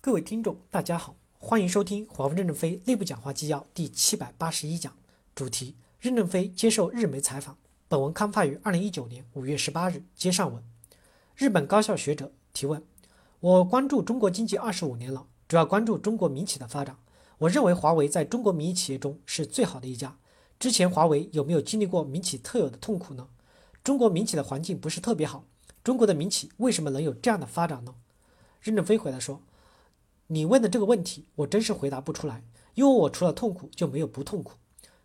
各位听众，大家好，欢迎收听华为任正非内部讲话纪要第七百八十一讲，主题：任正非接受日媒采访。本文刊发于二零一九年五月十八日。接上文，日本高校学者提问：我关注中国经济二十五年了，主要关注中国民企的发展。我认为华为在中国民营企业中是最好的一家。之前华为有没有经历过民企特有的痛苦呢？中国民企的环境不是特别好，中国的民企为什么能有这样的发展呢？任正非回答说。你问的这个问题，我真是回答不出来，因为我除了痛苦就没有不痛苦。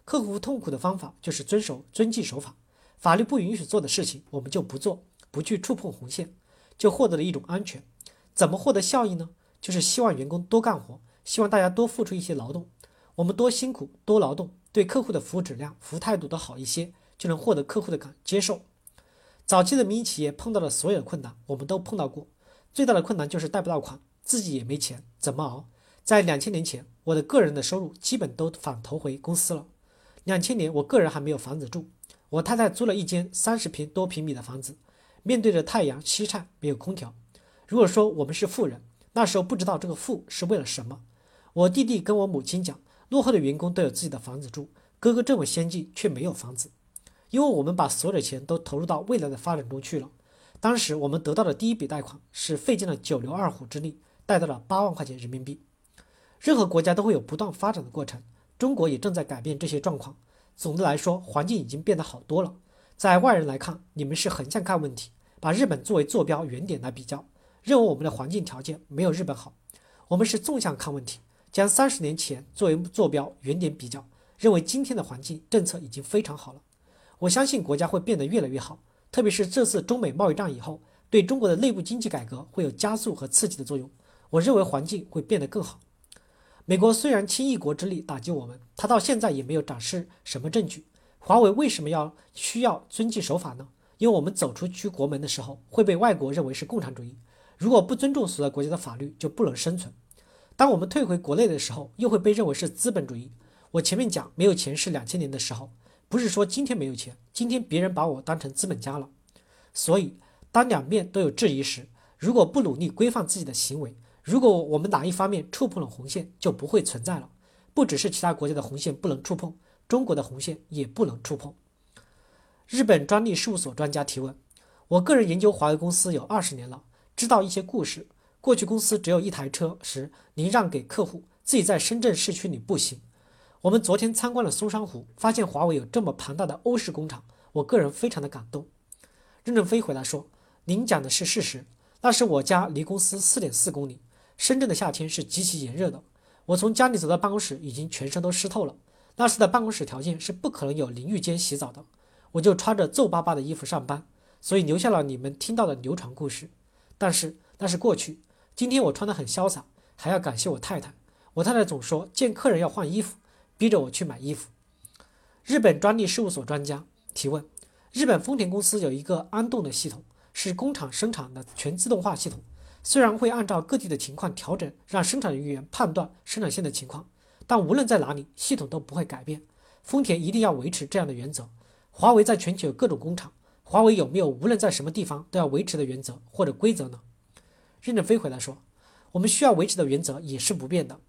克服痛苦的方法就是遵守遵纪守法，法律不允许做的事情我们就不做，不去触碰红线，就获得了一种安全。怎么获得效益呢？就是希望员工多干活，希望大家多付出一些劳动，我们多辛苦多劳动，对客户的服务质量、服务态度都好一些，就能获得客户的感接受。早期的民营企业碰到的所有困难，我们都碰到过，最大的困难就是贷不到款。自己也没钱，怎么熬？在两千年前，我的个人的收入基本都反投回公司了。两千年，我个人还没有房子住，我太太租了一间三十平多平米的房子，面对着太阳西晒，没有空调。如果说我们是富人，那时候不知道这个富是为了什么。我弟弟跟我母亲讲，落后的员工都有自己的房子住，哥哥这么先进却没有房子，因为我们把所有的钱都投入到未来的发展中去了。当时我们得到的第一笔贷款是费尽了九牛二虎之力。贷到了八万块钱人民币。任何国家都会有不断发展的过程，中国也正在改变这些状况。总的来说，环境已经变得好多了。在外人来看，你们是横向看问题，把日本作为坐标原点来比较，认为我们的环境条件没有日本好。我们是纵向看问题，将三十年前作为坐标原点比较，认为今天的环境政策已经非常好了。我相信国家会变得越来越好，特别是这次中美贸易战以后，对中国的内部经济改革会有加速和刺激的作用。我认为环境会变得更好。美国虽然倾一国之力打击我们，他到现在也没有展示什么证据。华为为什么要需要遵纪守法呢？因为我们走出去国门的时候会被外国认为是共产主义，如果不尊重所在国家的法律，就不能生存。当我们退回国内的时候，又会被认为是资本主义。我前面讲没有钱是两千年的时候，不是说今天没有钱，今天别人把我当成资本家了。所以，当两面都有质疑时，如果不努力规范自己的行为，如果我们哪一方面触碰了红线，就不会存在了。不只是其他国家的红线不能触碰，中国的红线也不能触碰。日本专利事务所专家提问：我个人研究华为公司有二十年了，知道一些故事。过去公司只有一台车时，您让给客户，自己在深圳市区里步行。我们昨天参观了松山湖，发现华为有这么庞大的欧式工厂，我个人非常的感动。任正非回答说：您讲的是事实，那是我家离公司四点四公里。深圳的夏天是极其炎热的，我从家里走到办公室，已经全身都湿透了。那时的办公室条件是不可能有淋浴间洗澡的，我就穿着皱巴巴的衣服上班，所以留下了你们听到的流传故事。但是那是过去，今天我穿得很潇洒，还要感谢我太太。我太太总说见客人要换衣服，逼着我去买衣服。日本专利事务所专家提问：日本丰田公司有一个安动的系统，是工厂生产的全自动化系统。虽然会按照各地的情况调整，让生产人员判断生产线的情况，但无论在哪里，系统都不会改变。丰田一定要维持这样的原则。华为在全球有各种工厂，华为有没有无论在什么地方都要维持的原则或者规则呢？任正非回答说：“我们需要维持的原则也是不变的。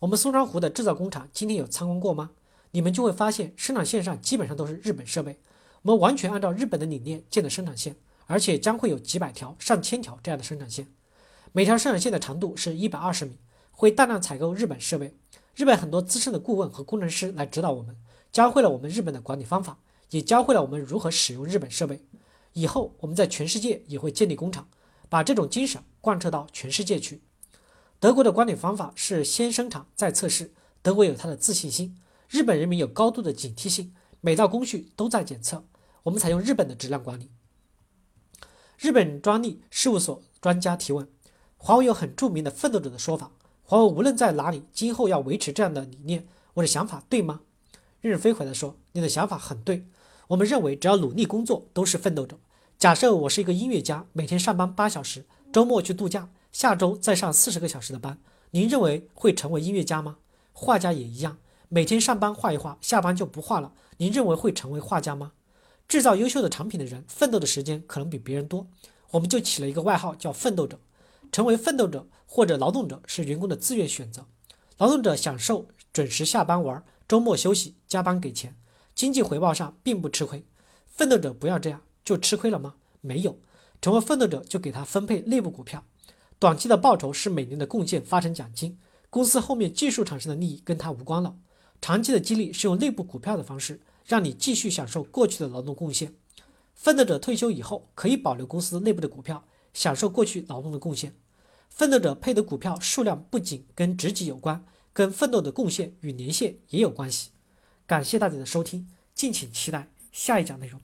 我们松山湖的制造工厂今天有参观过吗？你们就会发现生产线上基本上都是日本设备，我们完全按照日本的理念建的生产线，而且将会有几百条、上千条这样的生产线。”每条生产线的长度是一百二十米，会大量采购日本设备。日本很多资深的顾问和工程师来指导我们，教会了我们日本的管理方法，也教会了我们如何使用日本设备。以后我们在全世界也会建立工厂，把这种精神贯彻到全世界去。德国的管理方法是先生产再测试，德国有它的自信心。日本人民有高度的警惕性，每道工序都在检测。我们采用日本的质量管理。日本专利事务所专家提问。华为有很著名的奋斗者的说法，华为无论在哪里，今后要维持这样的理念。我的想法对吗？任正非回答说：“你的想法很对。我们认为，只要努力工作，都是奋斗者。假设我是一个音乐家，每天上班八小时，周末去度假，下周再上四十个小时的班，您认为会成为音乐家吗？画家也一样，每天上班画一画，下班就不画了，您认为会成为画家吗？制造优秀的产品的人，奋斗的时间可能比别人多，我们就起了一个外号叫奋斗者。”成为奋斗者或者劳动者是员工的自愿选择。劳动者享受准时下班玩、周末休息、加班给钱，经济回报上并不吃亏。奋斗者不要这样，就吃亏了吗？没有。成为奋斗者就给他分配内部股票，短期的报酬是每年的贡献发成奖金，公司后面技术产生的利益跟他无关了。长期的激励是用内部股票的方式，让你继续享受过去的劳动贡献。奋斗者退休以后可以保留公司内部的股票，享受过去劳动的贡献。奋斗者配的股票数量不仅跟职级有关，跟奋斗的贡献与年限也有关系。感谢大家的收听，敬请期待下一讲内容。